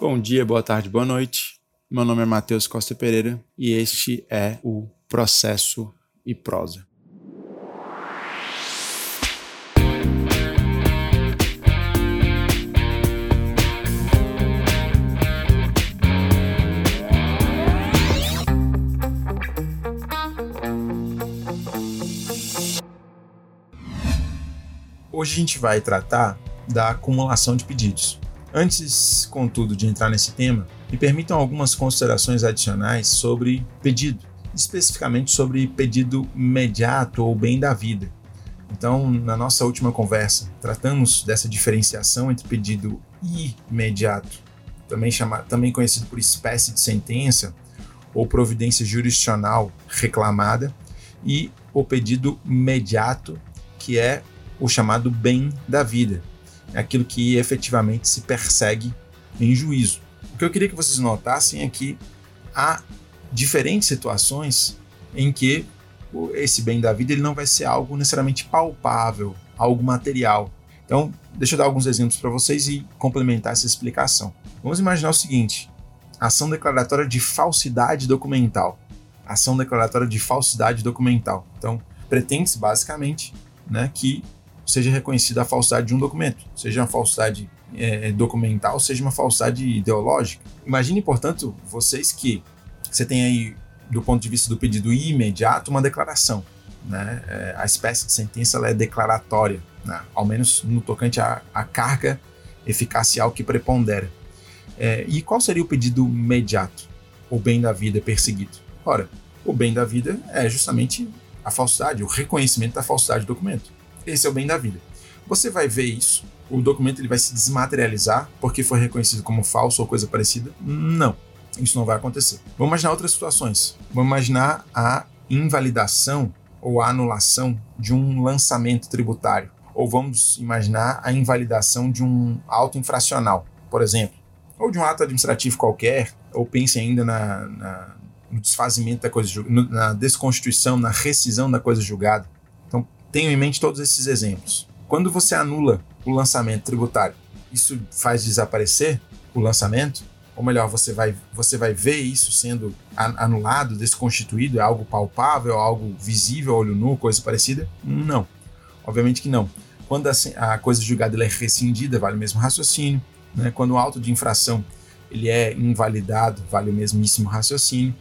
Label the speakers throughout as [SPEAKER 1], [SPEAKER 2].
[SPEAKER 1] Bom dia, boa tarde, boa noite. Meu nome é Matheus Costa Pereira e este é o Processo e Prosa. Hoje a gente vai tratar da acumulação de pedidos. Antes, contudo, de entrar nesse tema, me permitam algumas considerações adicionais sobre pedido, especificamente sobre pedido imediato ou bem da vida. Então, na nossa última conversa, tratamos dessa diferenciação entre pedido imediato, também, chamado, também conhecido por espécie de sentença ou providência jurisdicional reclamada, e o pedido imediato, que é o chamado bem da vida, aquilo que efetivamente se persegue em juízo. O que eu queria que vocês notassem é que há diferentes situações em que esse bem da vida ele não vai ser algo necessariamente palpável, algo material. Então, deixa eu dar alguns exemplos para vocês e complementar essa explicação. Vamos imaginar o seguinte: ação declaratória de falsidade documental. Ação declaratória de falsidade documental. Então, pretende-se basicamente né, que seja reconhecida a falsidade de um documento, seja uma falsidade é, documental, seja uma falsidade ideológica. Imagine, portanto, vocês que você tem aí, do ponto de vista do pedido imediato, uma declaração. Né? É, a espécie de sentença é declaratória, né? ao menos no tocante à, à carga eficacial que prepondera. É, e qual seria o pedido imediato? O bem da vida perseguido. Ora, o bem da vida é justamente a falsidade, o reconhecimento da falsidade do documento. Esse é o bem da vida. Você vai ver isso. O documento ele vai se desmaterializar porque foi reconhecido como falso ou coisa parecida? Não, isso não vai acontecer. Vamos imaginar outras situações. Vamos imaginar a invalidação ou a anulação de um lançamento tributário. Ou vamos imaginar a invalidação de um auto infracional, por exemplo. Ou de um ato administrativo qualquer, ou pense ainda na, na no desfazimento da coisa, na desconstituição, na rescisão da coisa julgada. Tenho em mente todos esses exemplos. Quando você anula o lançamento tributário, isso faz desaparecer o lançamento? Ou melhor, você vai, você vai ver isso sendo anulado, desconstituído? É algo palpável, algo visível, olho nu, coisa parecida? Não. Obviamente que não. Quando a, a coisa julgada é rescindida, vale o mesmo raciocínio. Né? Quando o auto de infração ele é invalidado, vale o mesmíssimo raciocínio.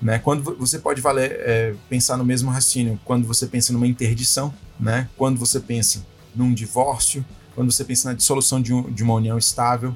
[SPEAKER 1] Né? Quando você pode valer, é, pensar no mesmo raciocínio quando você pensa numa interdição, né? quando você pensa num divórcio, quando você pensa na dissolução de, um, de uma união estável.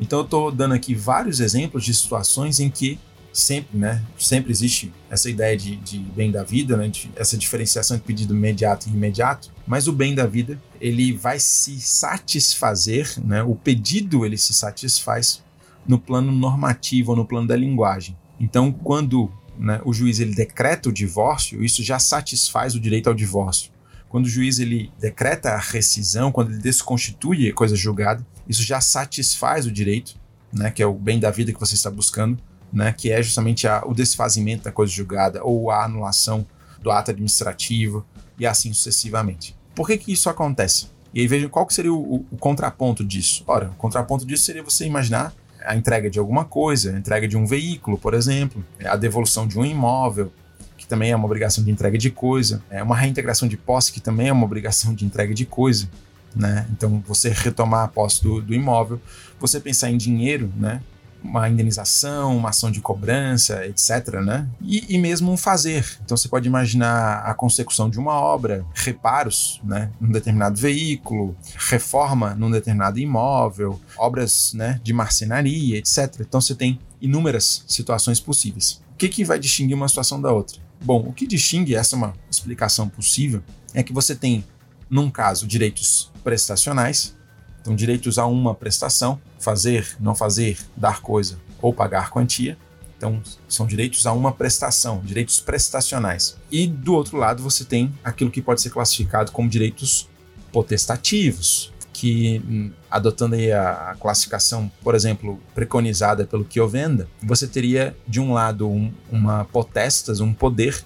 [SPEAKER 1] Então eu estou dando aqui vários exemplos de situações em que sempre, né, sempre existe essa ideia de, de bem da vida, né, de, essa diferenciação de pedido imediato e imediato, mas o bem da vida ele vai se satisfazer, né, o pedido ele se satisfaz no plano normativo, no plano da linguagem. Então, quando né, o juiz ele decreta o divórcio, isso já satisfaz o direito ao divórcio. Quando o juiz ele decreta a rescisão, quando ele desconstitui a coisa julgada, isso já satisfaz o direito, né, que é o bem da vida que você está buscando, né, que é justamente a, o desfazimento da coisa julgada ou a anulação do ato administrativo e assim sucessivamente. Por que, que isso acontece? E aí vejam qual que seria o, o, o contraponto disso. Ora, o contraponto disso seria você imaginar a entrega de alguma coisa, a entrega de um veículo, por exemplo, é a devolução de um imóvel, que também é uma obrigação de entrega de coisa, é uma reintegração de posse, que também é uma obrigação de entrega de coisa. Né? Então, você retomar a posse do, do imóvel, você pensar em dinheiro, né? Uma indenização, uma ação de cobrança, etc. Né? E, e, mesmo um fazer. Então você pode imaginar a consecução de uma obra, reparos né, num determinado veículo, reforma num determinado imóvel, obras né, de marcenaria, etc. Então você tem inúmeras situações possíveis. O que, que vai distinguir uma situação da outra? Bom, o que distingue, essa é uma explicação possível, é que você tem, num caso, direitos prestacionais, então, direitos a uma prestação, fazer, não fazer, dar coisa ou pagar quantia. Então, são direitos a uma prestação, direitos prestacionais. E do outro lado, você tem aquilo que pode ser classificado como direitos potestativos, que hum, adotando a, classificação, por exemplo, preconizada pelo Kiovenda, você teria de um lado um, uma potestas, um poder,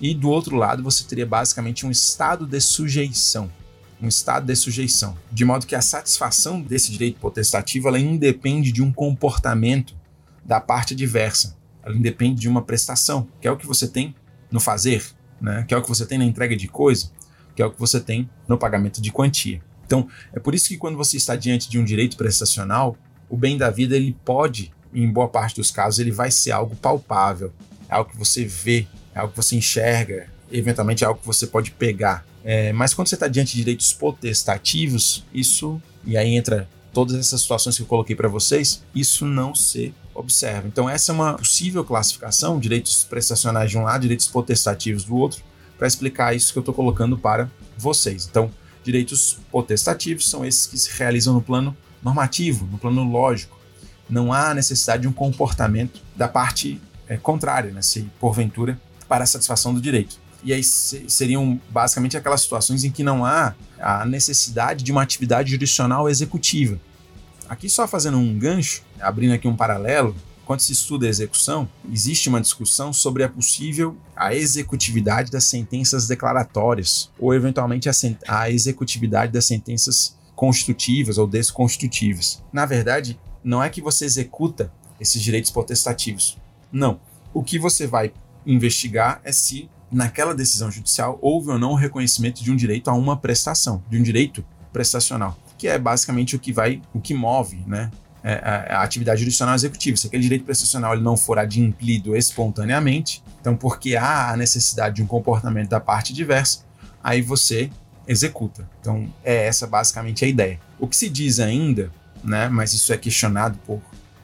[SPEAKER 1] e do outro lado você teria basicamente um estado de sujeição. Um estado de sujeição, de modo que a satisfação desse direito potestativo ela independe de um comportamento da parte diversa, ela independe de uma prestação, que é o que você tem no fazer, né? que é o que você tem na entrega de coisa, que é o que você tem no pagamento de quantia. Então, é por isso que quando você está diante de um direito prestacional, o bem da vida ele pode, em boa parte dos casos, ele vai ser algo palpável, é algo que você vê, é algo que você enxerga, eventualmente é algo que você pode pegar. É, mas quando você está diante de direitos potestativos, isso, e aí entra todas essas situações que eu coloquei para vocês, isso não se observa. Então, essa é uma possível classificação: direitos prestacionais de um lado, direitos potestativos do outro, para explicar isso que eu estou colocando para vocês. Então, direitos potestativos são esses que se realizam no plano normativo, no plano lógico. Não há necessidade de um comportamento da parte é, contrária, né, se porventura, para a satisfação do direito. E aí seriam basicamente aquelas situações em que não há a necessidade de uma atividade jurisdicional executiva. Aqui só fazendo um gancho, abrindo aqui um paralelo, quando se estuda a execução, existe uma discussão sobre a possível a executividade das sentenças declaratórias ou eventualmente a, a executividade das sentenças constitutivas ou desconstitutivas. Na verdade, não é que você executa esses direitos potestativos. Não. O que você vai investigar é se naquela decisão judicial houve ou não o reconhecimento de um direito a uma prestação, de um direito prestacional, que é basicamente o que vai, o que move, né, é, a, atividade jurisdicional executiva. Se aquele direito prestacional ele não for adimplido espontaneamente, então porque há a necessidade de um comportamento da parte diversa, aí você executa. Então é essa basicamente a ideia. O que se diz ainda, né, mas isso é questionado por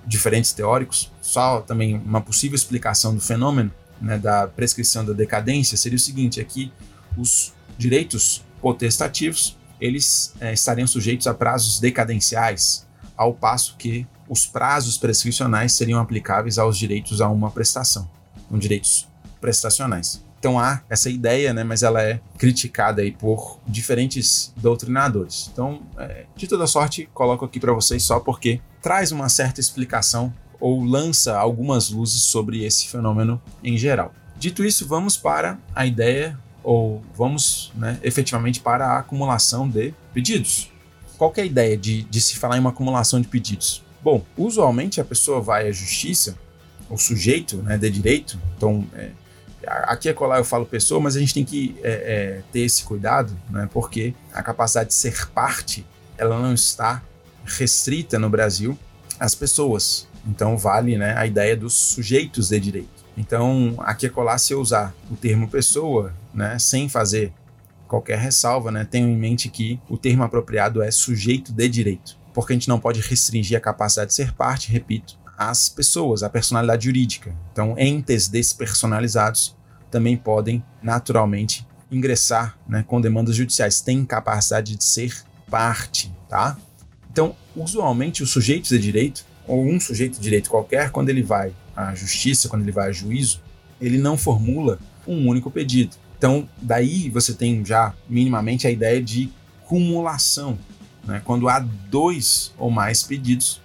[SPEAKER 1] diferentes teóricos, só também uma possível explicação do fenômeno, né, da prescrição da decadência seria o seguinte: é que os direitos potestativos eles é, estariam sujeitos a prazos decadenciais, ao passo que os prazos prescricionais seriam aplicáveis aos direitos a uma prestação, com direitos prestacionais. Então há essa ideia, né, mas ela é criticada aí por diferentes doutrinadores. Então, é, de toda sorte, coloco aqui para vocês só porque traz uma certa explicação ou lança algumas luzes sobre esse fenômeno em geral. Dito isso, vamos para a ideia, ou vamos né, efetivamente para a acumulação de pedidos. Qual é a ideia de, de se falar em uma acumulação de pedidos? Bom, usualmente a pessoa vai à justiça, o sujeito né, de direito, então é, aqui é colar eu falo pessoa, mas a gente tem que é, é, ter esse cuidado, né, porque a capacidade de ser parte ela não está restrita no Brasil às pessoas. Então vale né, a ideia dos sujeitos de direito. Então, aqui é colar se eu usar o termo pessoa, né, sem fazer qualquer ressalva, né, tenho em mente que o termo apropriado é sujeito de direito, porque a gente não pode restringir a capacidade de ser parte, repito, às pessoas, à personalidade jurídica. Então, entes despersonalizados também podem naturalmente ingressar né, com demandas judiciais, têm capacidade de ser parte, tá? Então, usualmente os sujeitos de direito ou um sujeito de direito qualquer, quando ele vai à justiça, quando ele vai a juízo, ele não formula um único pedido. Então, daí você tem já minimamente a ideia de cumulação. Né? Quando há dois ou mais pedidos,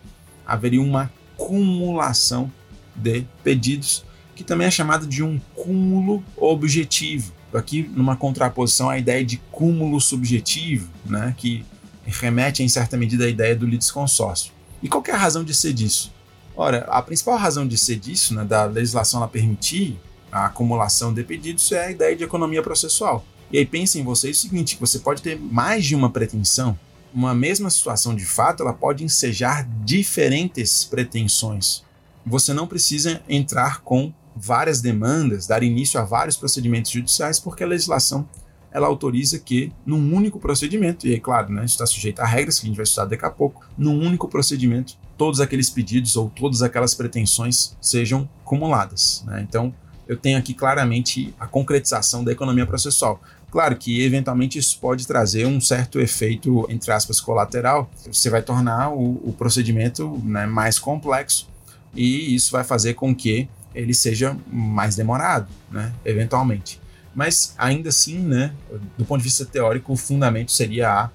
[SPEAKER 1] haveria uma cumulação de pedidos, que também é chamado de um cúmulo objetivo. Aqui, numa contraposição à ideia de cúmulo subjetivo, né? que remete em certa medida à ideia do litisconsórcio. E qual é a razão de ser disso? Ora, a principal razão de ser disso, né, da legislação permitir a acumulação de pedidos, é a ideia de economia processual. E aí pensem vocês o seguinte, que você pode ter mais de uma pretensão, uma mesma situação de fato, ela pode ensejar diferentes pretensões. Você não precisa entrar com várias demandas, dar início a vários procedimentos judiciais, porque a legislação ela autoriza que, num único procedimento, e aí, claro, né, está sujeito a regras que a gente vai estudar daqui a pouco, num único procedimento, todos aqueles pedidos ou todas aquelas pretensões sejam cumuladas. Né? Então, eu tenho aqui claramente a concretização da economia processual. Claro que, eventualmente, isso pode trazer um certo efeito, entre aspas, colateral. Você vai tornar o, o procedimento né, mais complexo e isso vai fazer com que ele seja mais demorado, né, eventualmente. Mas ainda assim, né, do ponto de vista teórico, o fundamento seria a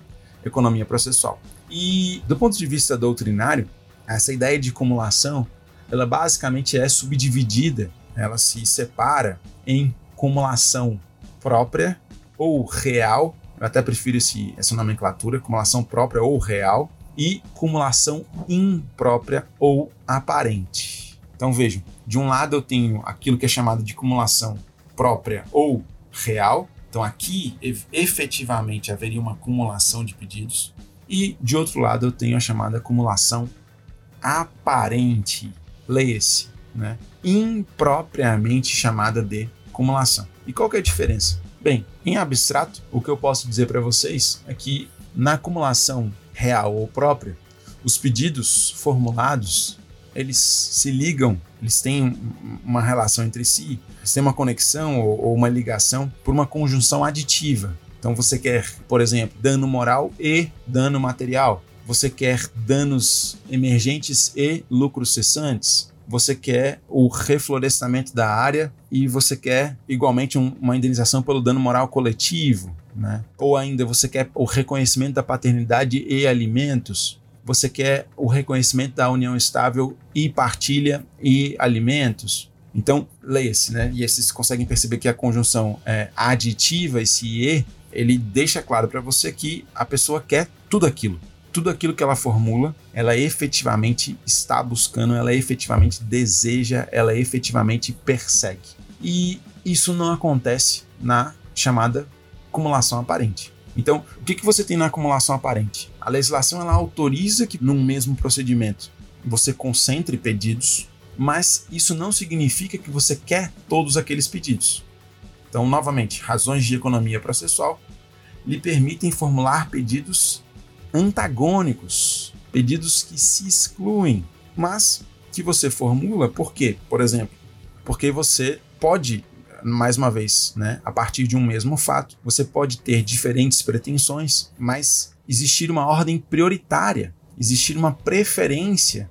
[SPEAKER 1] economia processual. E do ponto de vista doutrinário, essa ideia de cumulação, ela basicamente é subdividida, ela se separa em cumulação própria ou real Eu até prefiro esse, essa nomenclatura, acumulação própria ou real, e acumulação imprópria ou aparente. Então vejam, de um lado eu tenho aquilo que é chamado de acumulação própria ou real. Então aqui efetivamente haveria uma acumulação de pedidos. E de outro lado eu tenho a chamada acumulação aparente. Leia-se, né? Impropriamente chamada de acumulação. E qual que é a diferença? Bem, em abstrato, o que eu posso dizer para vocês é que na acumulação real ou própria, os pedidos formulados eles se ligam, eles têm uma relação entre si, eles têm uma conexão ou, ou uma ligação por uma conjunção aditiva. Então você quer, por exemplo, dano moral e dano material. Você quer danos emergentes e lucros cessantes. Você quer o reflorestamento da área e você quer igualmente um, uma indenização pelo dano moral coletivo. Né? Ou ainda você quer o reconhecimento da paternidade e alimentos você quer o reconhecimento da união estável e partilha e alimentos. Então, leia-se, né? E vocês conseguem perceber que a conjunção é aditiva, esse e, ele deixa claro para você que a pessoa quer tudo aquilo. Tudo aquilo que ela formula, ela efetivamente está buscando, ela efetivamente deseja, ela efetivamente persegue. E isso não acontece na chamada acumulação aparente. Então, o que, que você tem na acumulação aparente? A legislação ela autoriza que num mesmo procedimento você concentre pedidos, mas isso não significa que você quer todos aqueles pedidos. Então, novamente, razões de economia processual lhe permitem formular pedidos antagônicos, pedidos que se excluem, mas que você formula por quê? Por exemplo, porque você pode mais uma vez, né, a partir de um mesmo fato, você pode ter diferentes pretensões, mas existir uma ordem prioritária, existir uma preferência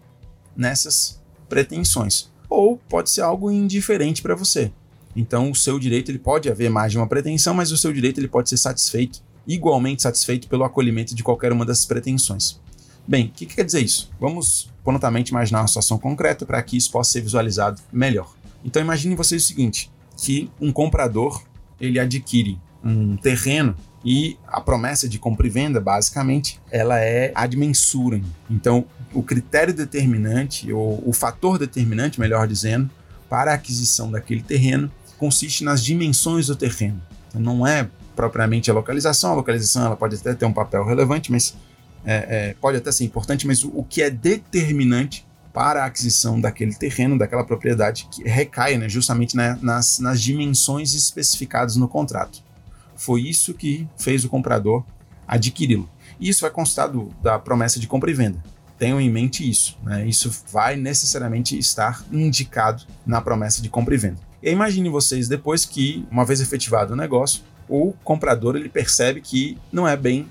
[SPEAKER 1] nessas pretensões. Ou pode ser algo indiferente para você. Então, o seu direito ele pode haver mais de uma pretensão, mas o seu direito ele pode ser satisfeito, igualmente satisfeito pelo acolhimento de qualquer uma dessas pretensões. Bem, o que, que quer dizer isso? Vamos prontamente imaginar uma situação concreta para que isso possa ser visualizado melhor. Então, imagine vocês o seguinte: que um comprador ele adquire um terreno e a promessa de compra e venda, basicamente, ela é ad mensurem. Então, o critério determinante, ou o fator determinante, melhor dizendo, para a aquisição daquele terreno consiste nas dimensões do terreno. Então, não é propriamente a localização, a localização ela pode até ter um papel relevante, mas é, é, pode até ser importante, mas o, o que é determinante para a aquisição daquele terreno, daquela propriedade, que recai né, justamente nas, nas dimensões especificadas no contrato. Foi isso que fez o comprador adquiri-lo. E isso vai constar do, da promessa de compra e venda. Tenham em mente isso. Né? Isso vai necessariamente estar indicado na promessa de compra e venda. E imagine vocês depois que, uma vez efetivado o negócio, o comprador ele percebe que não é bem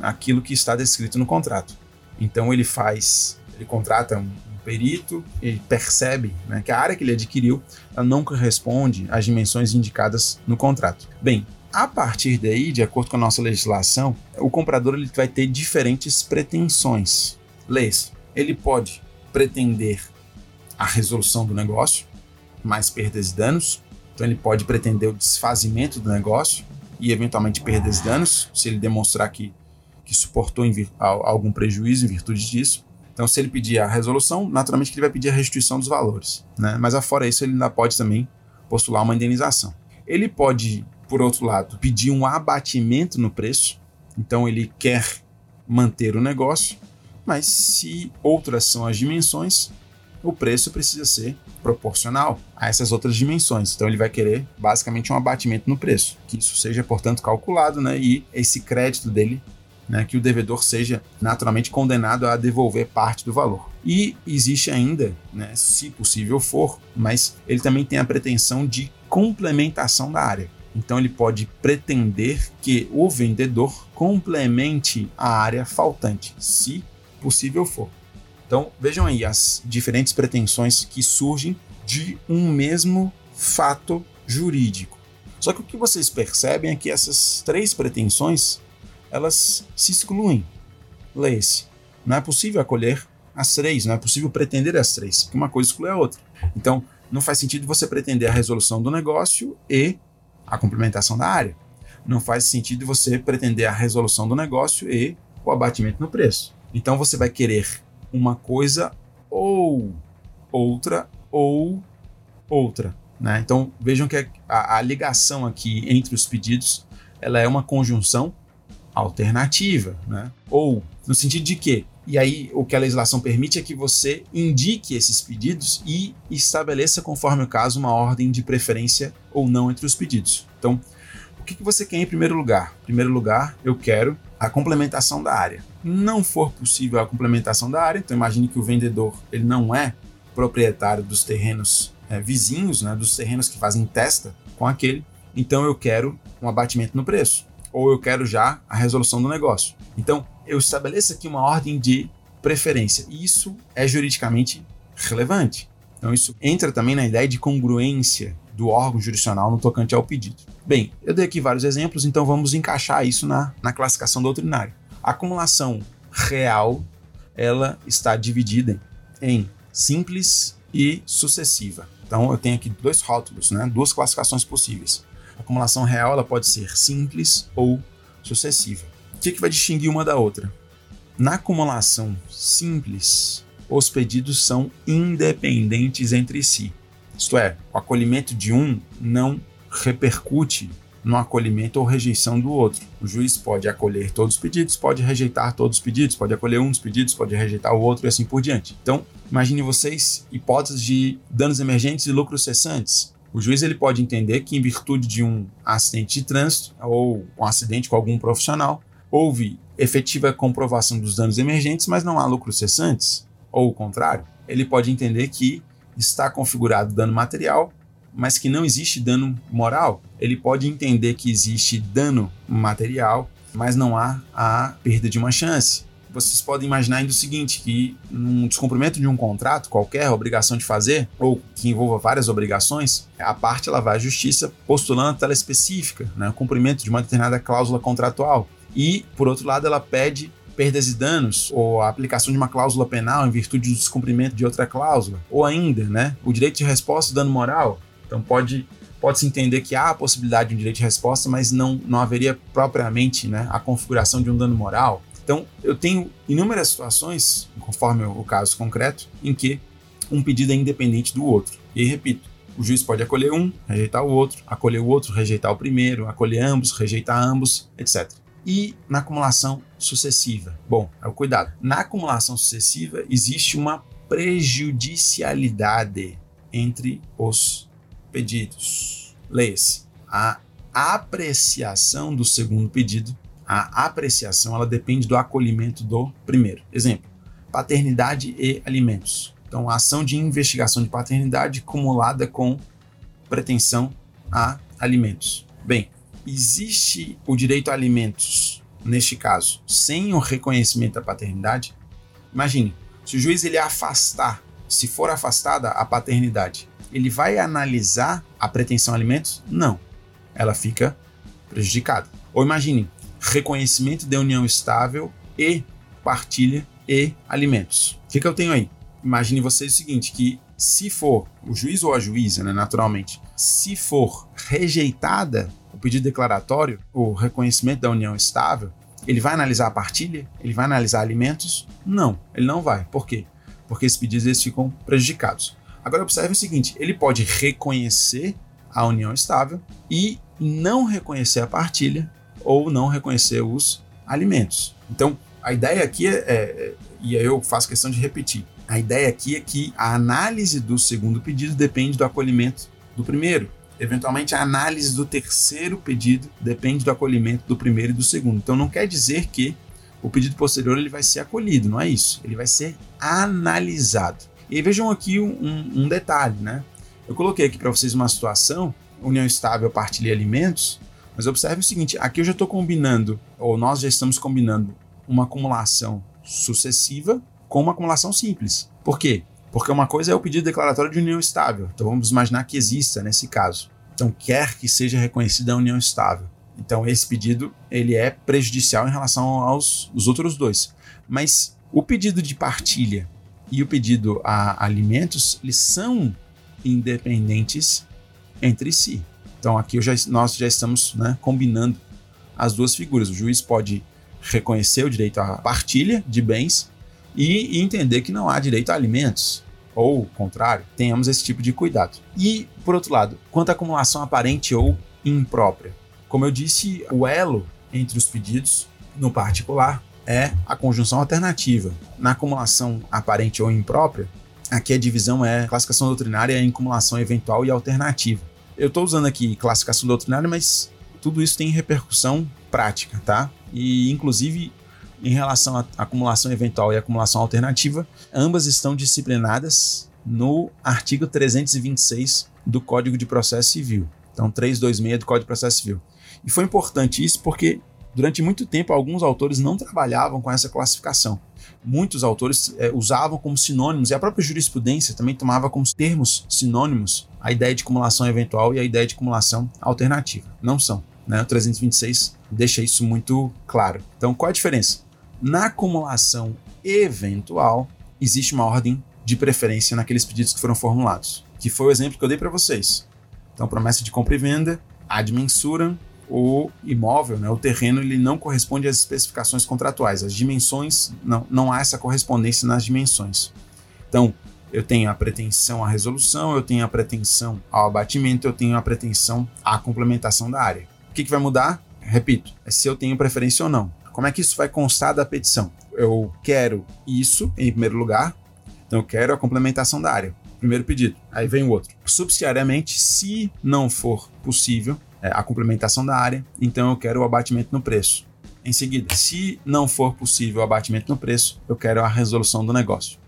[SPEAKER 1] aquilo que está descrito no contrato. Então ele faz, ele contrata um, perito ele percebe né, que a área que ele adquiriu não corresponde às dimensões indicadas no contrato. Bem, a partir daí, de acordo com a nossa legislação, o comprador ele vai ter diferentes pretensões. Leis, ele pode pretender a resolução do negócio, mais perdas e danos. Então ele pode pretender o desfazimento do negócio e eventualmente perdas e danos, se ele demonstrar que, que suportou algum prejuízo em virtude disso. Então, se ele pedir a resolução, naturalmente ele vai pedir a restituição dos valores. Né? Mas, afora isso, ele ainda pode também postular uma indenização. Ele pode, por outro lado, pedir um abatimento no preço. Então, ele quer manter o negócio, mas se outras são as dimensões, o preço precisa ser proporcional a essas outras dimensões. Então ele vai querer basicamente um abatimento no preço, que isso seja, portanto, calculado, né? E esse crédito dele né, que o devedor seja naturalmente condenado a devolver parte do valor. E existe ainda, né, se possível for, mas ele também tem a pretensão de complementação da área. Então ele pode pretender que o vendedor complemente a área faltante, se possível for. Então vejam aí as diferentes pretensões que surgem de um mesmo fato jurídico. Só que o que vocês percebem é que essas três pretensões elas se excluem. Leia-se. Não é possível acolher as três, não é possível pretender as três, porque uma coisa exclui a outra. Então, não faz sentido você pretender a resolução do negócio e a complementação da área. não faz sentido você pretender a resolução do negócio e o abatimento no preço. Então você vai querer uma coisa ou outra ou outra. Né? Então vejam que a, a ligação aqui entre os pedidos ela é uma conjunção alternativa, né? ou no sentido de que e aí o que a legislação permite é que você indique esses pedidos e estabeleça, conforme o caso, uma ordem de preferência ou não entre os pedidos. Então, o que, você quer em primeiro lugar? Em primeiro lugar, eu quero a complementação da área. Não for possível a complementação da área, então imagine que o vendedor ele não é proprietário dos terrenos é, vizinhos, né, dos terrenos que fazem testa com aquele, então eu quero um abatimento no preço, ou eu quero já a resolução do negócio. Então, eu estabeleço aqui uma ordem de preferência. E isso é juridicamente relevante. Então, isso entra também na ideia de congruência do órgão jurisdicional no tocante ao pedido. Bem, eu dei aqui vários exemplos, então vamos encaixar isso na, na classificação doutrinária. A acumulação real ela está dividida em simples e sucessiva. Então eu tenho aqui dois rótulos, né? duas classificações possíveis. A acumulação real ela pode ser simples ou sucessiva. O que, que vai distinguir uma da outra? Na acumulação simples, os pedidos são independentes entre si. Isto é, o acolhimento de um não repercute no acolhimento ou rejeição do outro. O juiz pode acolher todos os pedidos, pode rejeitar todos os pedidos, pode acolher um dos pedidos, pode rejeitar o outro e assim por diante. Então, imagine vocês hipóteses de danos emergentes e lucros cessantes. O juiz ele pode entender que, em virtude de um acidente de trânsito ou um acidente com algum profissional, houve efetiva comprovação dos danos emergentes, mas não há lucros cessantes, ou o contrário. Ele pode entender que está configurado dano material mas que não existe dano moral. Ele pode entender que existe dano material, mas não há a perda de uma chance. Vocês podem imaginar ainda o seguinte, que num descumprimento de um contrato qualquer, obrigação de fazer, ou que envolva várias obrigações, a parte ela vai à justiça postulando a tela específica, né, o cumprimento de uma determinada cláusula contratual. E, por outro lado, ela pede perdas e danos, ou a aplicação de uma cláusula penal em virtude do descumprimento de outra cláusula, ou ainda, né, o direito de resposta e dano moral, então pode pode-se entender que há a possibilidade de um direito de resposta, mas não, não haveria propriamente né, a configuração de um dano moral. Então, eu tenho inúmeras situações, conforme o caso concreto, em que um pedido é independente do outro. E aí, repito, o juiz pode acolher um, rejeitar o outro, acolher o outro, rejeitar o primeiro, acolher ambos, rejeitar ambos, etc. E na acumulação sucessiva? Bom, é o cuidado. Na acumulação sucessiva existe uma prejudicialidade entre os pedidos. Leia-se. A apreciação do segundo pedido, a apreciação, ela depende do acolhimento do primeiro. Exemplo: paternidade e alimentos. Então, a ação de investigação de paternidade cumulada com pretensão a alimentos. Bem, existe o direito a alimentos neste caso sem o reconhecimento da paternidade? Imagine, se o juiz ele afastar, se for afastada a paternidade ele vai analisar a pretensão a alimentos? Não. Ela fica prejudicada. Ou imagine, reconhecimento de união estável e partilha e alimentos. O que, que eu tenho aí? Imagine vocês o seguinte, que se for o juiz ou a juíza, né, naturalmente, se for rejeitada o pedido declaratório, o reconhecimento da união estável, ele vai analisar a partilha? Ele vai analisar alimentos? Não, ele não vai. Por quê? Porque esses pedidos eles ficam prejudicados. Agora observe o seguinte: ele pode reconhecer a união estável e não reconhecer a partilha ou não reconhecer os alimentos. Então, a ideia aqui é, é, e aí eu faço questão de repetir, a ideia aqui é que a análise do segundo pedido depende do acolhimento do primeiro. Eventualmente, a análise do terceiro pedido depende do acolhimento do primeiro e do segundo. Então, não quer dizer que o pedido posterior ele vai ser acolhido, não é isso. Ele vai ser analisado. E vejam aqui um, um detalhe, né? Eu coloquei aqui para vocês uma situação, união estável, partilha alimentos, mas observe o seguinte, aqui eu já estou combinando, ou nós já estamos combinando, uma acumulação sucessiva com uma acumulação simples. Por quê? Porque uma coisa é o pedido declaratório de união estável, então vamos imaginar que exista nesse caso. Então quer que seja reconhecida a união estável. Então esse pedido ele é prejudicial em relação aos os outros dois. Mas o pedido de partilha e o pedido a alimentos, eles são independentes entre si. Então aqui já, nós já estamos né, combinando as duas figuras. O juiz pode reconhecer o direito à partilha de bens e entender que não há direito a alimentos, ou contrário, tenhamos esse tipo de cuidado. E, por outro lado, quanto à acumulação aparente ou imprópria, como eu disse, o elo entre os pedidos, no particular, é a conjunção alternativa. Na acumulação aparente ou imprópria, aqui a divisão é classificação doutrinária em acumulação eventual e alternativa. Eu estou usando aqui classificação doutrinária, mas tudo isso tem repercussão prática, tá? E inclusive em relação à acumulação eventual e acumulação alternativa, ambas estão disciplinadas no artigo 326 do Código de Processo Civil. Então, 326 do Código de Processo Civil. E foi importante isso porque durante muito tempo alguns autores não trabalhavam com essa classificação. Muitos autores é, usavam como sinônimos, e a própria jurisprudência também tomava como termos sinônimos a ideia de acumulação eventual e a ideia de acumulação alternativa. Não são. Né? O 326 deixa isso muito claro. Então, qual a diferença? Na acumulação eventual, existe uma ordem de preferência naqueles pedidos que foram formulados, que foi o exemplo que eu dei para vocês. Então, promessa de compra e venda, ad mensuram, o imóvel, né, o terreno, ele não corresponde às especificações contratuais. As dimensões, não, não há essa correspondência nas dimensões. Então, eu tenho a pretensão à resolução, eu tenho a pretensão ao abatimento, eu tenho a pretensão à complementação da área. O que, que vai mudar? Repito, é se eu tenho preferência ou não. Como é que isso vai constar da petição? Eu quero isso em primeiro lugar, então eu quero a complementação da área. Primeiro pedido. Aí vem o outro. Subsidiariamente, se não for possível, é, a complementação da área, então eu quero o abatimento no preço. Em seguida, se não for possível o abatimento no preço, eu quero a resolução do negócio.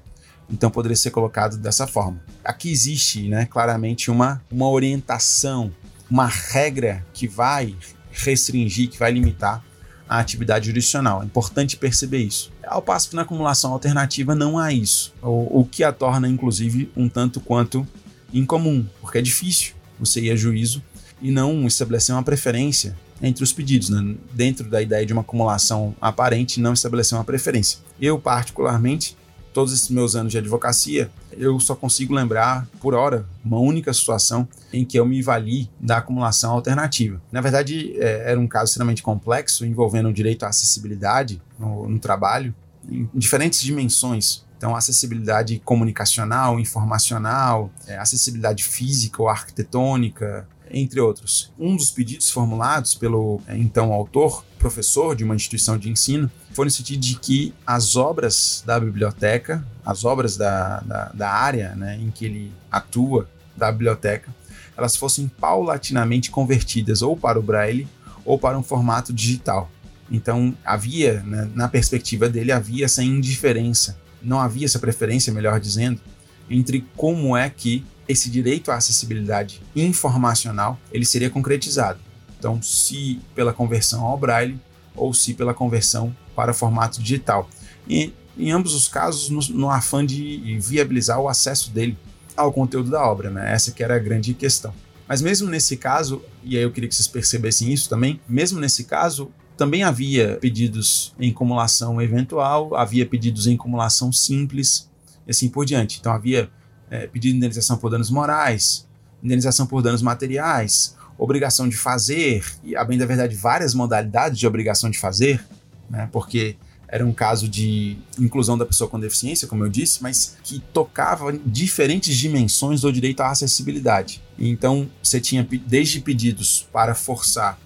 [SPEAKER 1] Então poderia ser colocado dessa forma. Aqui existe né, claramente uma, uma orientação, uma regra que vai restringir, que vai limitar a atividade jurisdicional. É importante perceber isso. Ao passo que na acumulação alternativa não há isso, o, o que a torna, inclusive, um tanto quanto incomum, porque é difícil você ir a juízo e não estabelecer uma preferência entre os pedidos, né? dentro da ideia de uma acumulação aparente, não estabelecer uma preferência. Eu, particularmente, todos esses meus anos de advocacia, eu só consigo lembrar, por hora, uma única situação em que eu me vali da acumulação alternativa. Na verdade, é, era um caso extremamente complexo, envolvendo o direito à acessibilidade no, no trabalho, em diferentes dimensões. Então, acessibilidade comunicacional, informacional, é, acessibilidade física ou arquitetônica, entre outros. Um dos pedidos formulados pelo é, então autor, professor de uma instituição de ensino, foi no sentido de que as obras da biblioteca, as obras da, da, da área né, em que ele atua, da biblioteca, elas fossem paulatinamente convertidas ou para o braille ou para um formato digital. Então havia, né, na perspectiva dele, havia essa indiferença, não havia essa preferência, melhor dizendo, entre como é que esse direito à acessibilidade informacional ele seria concretizado. Então, se pela conversão ao braille ou se pela conversão para formato digital. E em ambos os casos, no, no afã de viabilizar o acesso dele ao conteúdo da obra, né? Essa que era a grande questão. Mas mesmo nesse caso, e aí eu queria que vocês percebessem isso também, mesmo nesse caso, também havia pedidos em acumulação eventual, havia pedidos em acumulação simples, e assim por diante. Então havia é, pedido de indenização por danos morais, indenização por danos materiais, obrigação de fazer, e a bem da verdade várias modalidades de obrigação de fazer, né, porque era um caso de inclusão da pessoa com deficiência, como eu disse, mas que tocava diferentes dimensões do direito à acessibilidade. Então, você tinha desde pedidos para forçar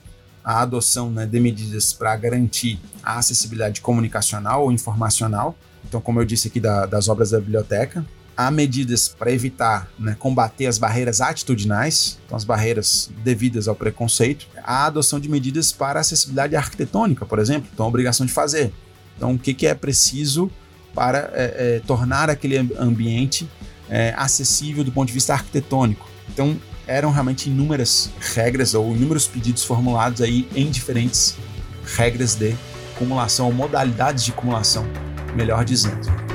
[SPEAKER 1] a adoção né, de medidas para garantir a acessibilidade comunicacional ou informacional. Então, como eu disse aqui da, das obras da biblioteca, há medidas para evitar, né, combater as barreiras atitudinais, então as barreiras devidas ao preconceito, a adoção de medidas para acessibilidade arquitetônica, por exemplo, então a obrigação de fazer. Então, o que, que é preciso para é, é, tornar aquele ambiente é, acessível do ponto de vista arquitetônico? Então, eram realmente inúmeras regras ou inúmeros pedidos formulados aí em diferentes regras de acumulação modalidades de acumulação, melhor dizendo.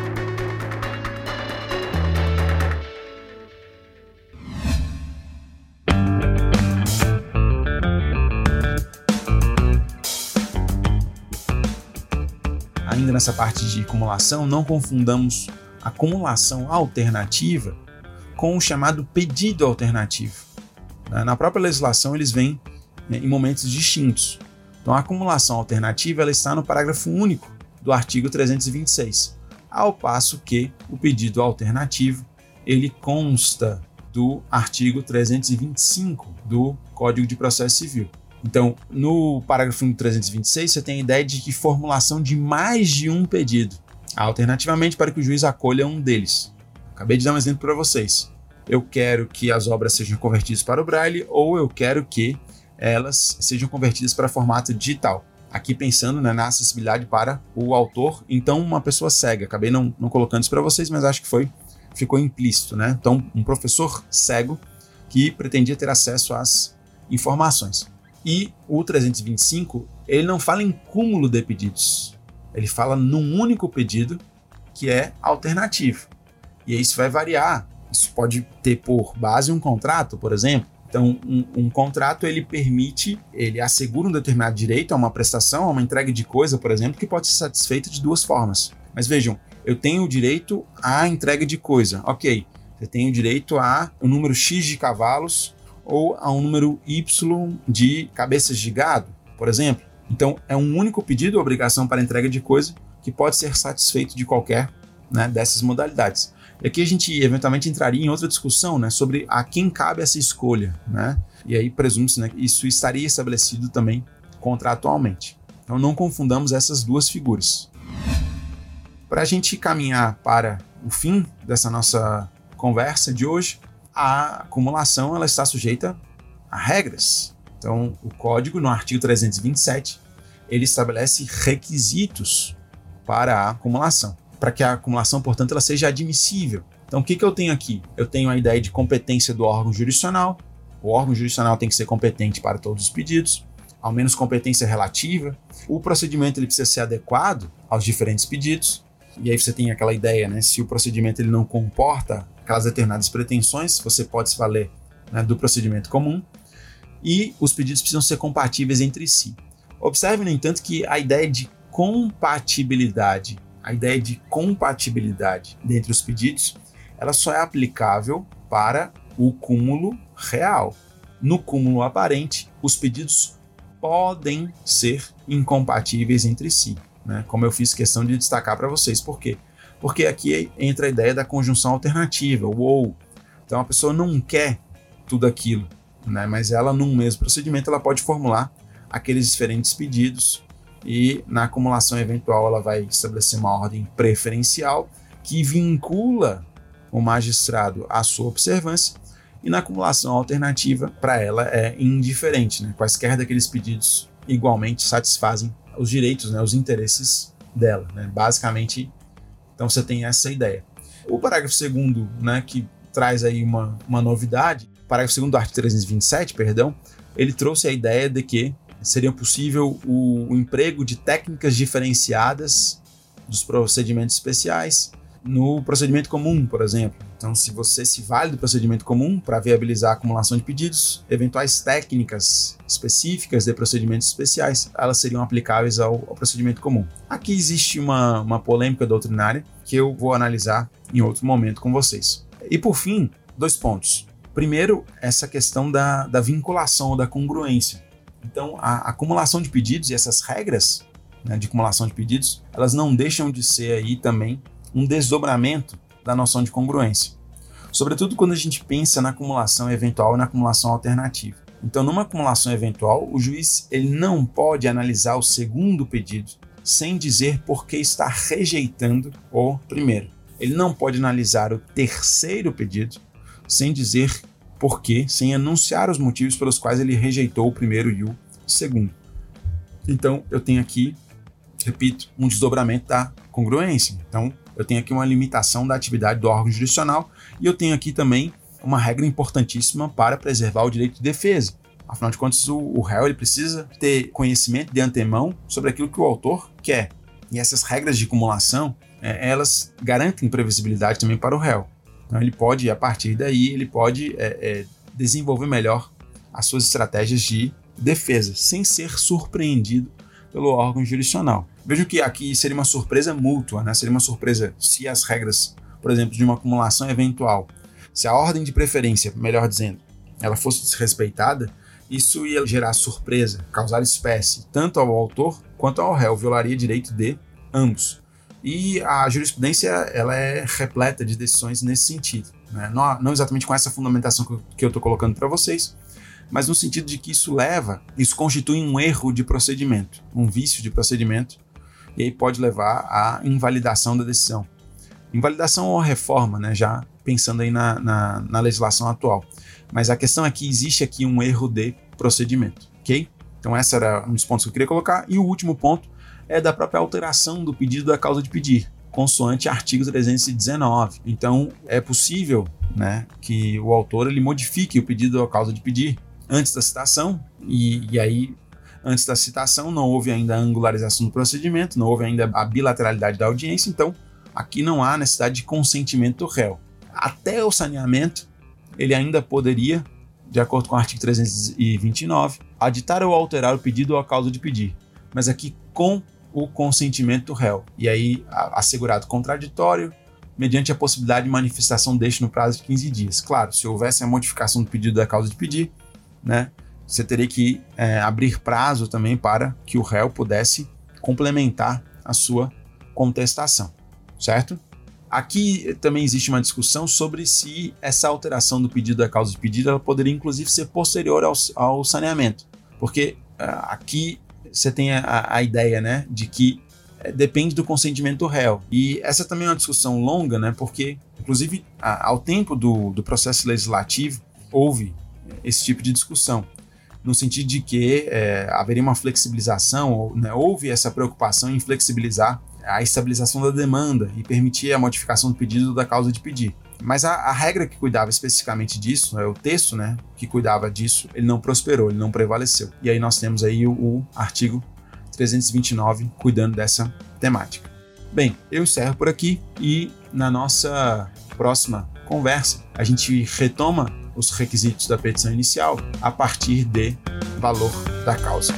[SPEAKER 1] Nessa parte de acumulação, não confundamos acumulação alternativa com o chamado pedido alternativo. Na própria legislação, eles vêm né, em momentos distintos. Então, a acumulação alternativa ela está no parágrafo único do artigo 326, ao passo que o pedido alternativo ele consta do artigo 325 do Código de Processo Civil. Então, no parágrafo 326, você tem a ideia de que formulação de mais de um pedido, alternativamente para que o juiz acolha um deles. Acabei de dar um exemplo para vocês. Eu quero que as obras sejam convertidas para o Braille ou eu quero que elas sejam convertidas para formato digital. Aqui pensando né, na acessibilidade para o autor, então uma pessoa cega. Acabei não, não colocando isso para vocês, mas acho que foi ficou implícito, né? Então, um professor cego que pretendia ter acesso às informações. E o 325, ele não fala em cúmulo de pedidos. Ele fala num único pedido que é alternativo. E isso vai variar. Isso pode ter por base um contrato, por exemplo. Então, um, um, contrato ele permite, ele assegura um determinado direito a uma prestação, a uma entrega de coisa, por exemplo, que pode ser satisfeita de duas formas. Mas vejam, eu tenho o direito à entrega de coisa. Ok, você tem o direito a um número X de cavalos ou a um número Y de cabeças de gado, por exemplo. Então, é um único pedido ou obrigação para entrega de coisa que pode ser satisfeito de qualquer né, dessas modalidades. E aqui a gente eventualmente entraria em outra discussão né, sobre a quem cabe essa escolha. Né? E aí presume-se né, que isso estaria estabelecido também contratualmente. Então não confundamos essas duas figuras. Para a gente caminhar para o fim dessa nossa conversa de hoje, a acumulação ela está sujeita a regras. Então, o código no artigo 327 ele estabelece requisitos para a acumulação, para que a acumulação, portanto, ela seja admissível. Então, o que, que eu tenho aqui? Eu tenho a ideia de competência do órgão jurisdicional. O órgão jurisdicional tem que ser competente para todos os pedidos, ao menos competência relativa. O procedimento ele precisa ser adequado aos diferentes pedidos. E aí você tem aquela ideia, né? Se o procedimento ele não comporta aquelas determinadas pretensões, você pode se valer né, do procedimento comum. E os pedidos precisam ser compatíveis entre si. Observe, no entanto, que a ideia de compatibilidade, a ideia de compatibilidade dentre os pedidos, ela só é aplicável para o cúmulo real. No cúmulo aparente, os pedidos podem ser incompatíveis entre si né? Como eu fiz questão de destacar para vocês. Por quê? Porque aqui entra a ideia da conjunção alternativa, o ou. Então a pessoa não quer tudo aquilo, né? Mas ela num mesmo procedimento ela pode formular aqueles diferentes pedidos e na acumulação eventual ela vai estabelecer uma ordem preferencial que vincula o magistrado à sua observância e na acumulação alternativa para ela é indiferente, né? Quaisquer daqueles pedidos igualmente satisfazem os direitos, né, os interesses dela. Né? Basicamente, então você tem essa ideia. O parágrafo segundo, né, que traz aí uma, uma novidade, parágrafo segundo do artigo 327, perdão, ele trouxe a ideia de que seria possível o, o emprego de técnicas diferenciadas dos procedimentos especiais no procedimento comum, por exemplo. Então, se você se vale do procedimento comum para viabilizar a acumulação de pedidos, eventuais técnicas específicas de procedimentos especiais, elas seriam aplicáveis ao, ao procedimento comum. Aqui existe uma, uma polêmica doutrinária que eu vou analisar em outro momento com vocês. E por fim, dois pontos. Primeiro, essa questão da, da vinculação da congruência. Então, a acumulação de pedidos e essas regras né, de acumulação de pedidos, elas não deixam de ser aí também um desdobramento da noção de congruência. Sobretudo quando a gente pensa na acumulação eventual e na acumulação alternativa. Então, numa acumulação eventual, o juiz ele não pode analisar o segundo pedido sem dizer por que está rejeitando o primeiro. Ele não pode analisar o terceiro pedido sem dizer por que, sem anunciar os motivos pelos quais ele rejeitou o primeiro e o segundo. Então, eu tenho aqui, repito, um desdobramento da congruência. Então, eu tenho aqui uma limitação da atividade do órgão jurisdicional e eu tenho aqui também uma regra importantíssima para preservar o direito de defesa. Afinal de contas, o, o réu ele precisa ter conhecimento de antemão sobre aquilo que o autor quer. E essas regras de acumulação, é, elas garantem previsibilidade também para o réu. Então ele pode, a partir daí, ele pode é, é, desenvolver melhor as suas estratégias de defesa, sem ser surpreendido pelo órgão jurisdicional. Vejo que aqui seria uma surpresa mútua, né? seria uma surpresa se as regras, por exemplo, de uma acumulação eventual, se a ordem de preferência, melhor dizendo, ela fosse desrespeitada, Isso ia gerar surpresa, causar espécie, tanto ao autor quanto ao réu, violaria direito de ambos. E a jurisprudência ela é repleta de decisões nesse sentido. Né? Não, não, exatamente com essa fundamentação que eu estou colocando para vocês, mas no sentido de que isso leva, isso constitui um erro de procedimento, um vício de procedimento, e aí pode levar à invalidação da decisão. Invalidação ou reforma, né? já pensando aí na, na, na legislação atual. Mas a questão é que existe aqui um erro de procedimento, ok? Então, esse era um dos pontos que eu queria colocar. E o último ponto é da própria alteração do pedido da causa de pedir, consoante artigo 319. Então, é possível né, que o autor ele modifique o pedido da causa de pedir antes da citação, e, e aí, antes da citação, não houve ainda a angularização do procedimento, não houve ainda a bilateralidade da audiência, então aqui não há necessidade de consentimento do réu. Até o saneamento, ele ainda poderia, de acordo com o artigo 329, aditar ou alterar o pedido ou a causa de pedir, mas aqui com o consentimento do réu. E aí, assegurado contraditório, mediante a possibilidade de manifestação deste no prazo de 15 dias. Claro, se houvesse a modificação do pedido da causa de pedir, né, você teria que é, abrir prazo também para que o réu pudesse complementar a sua contestação, certo? Aqui também existe uma discussão sobre se essa alteração do pedido da causa de pedido ela poderia inclusive ser posterior ao, ao saneamento, porque uh, aqui você tem a, a, ideia, né, de que uh, depende do consentimento do réu. E essa também é uma discussão longa, né, porque inclusive ao tempo do, do processo legislativo houve esse tipo de discussão no sentido de que é, haveria uma flexibilização, né, houve essa preocupação em flexibilizar a estabilização da demanda e permitir a modificação do pedido da causa de pedir. Mas a, a, regra que cuidava especificamente disso, é o texto, né, que cuidava disso, ele não prosperou, ele não prevaleceu. E aí nós temos aí o, o artigo 329 cuidando dessa temática. Bem, eu encerro por aqui e na nossa próxima conversa a gente retoma os requisitos da petição inicial a partir de valor da causa.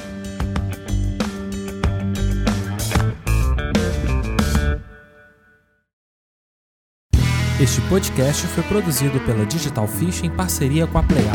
[SPEAKER 2] Este podcast foi produzido pela Digital Fish em parceria com a Play.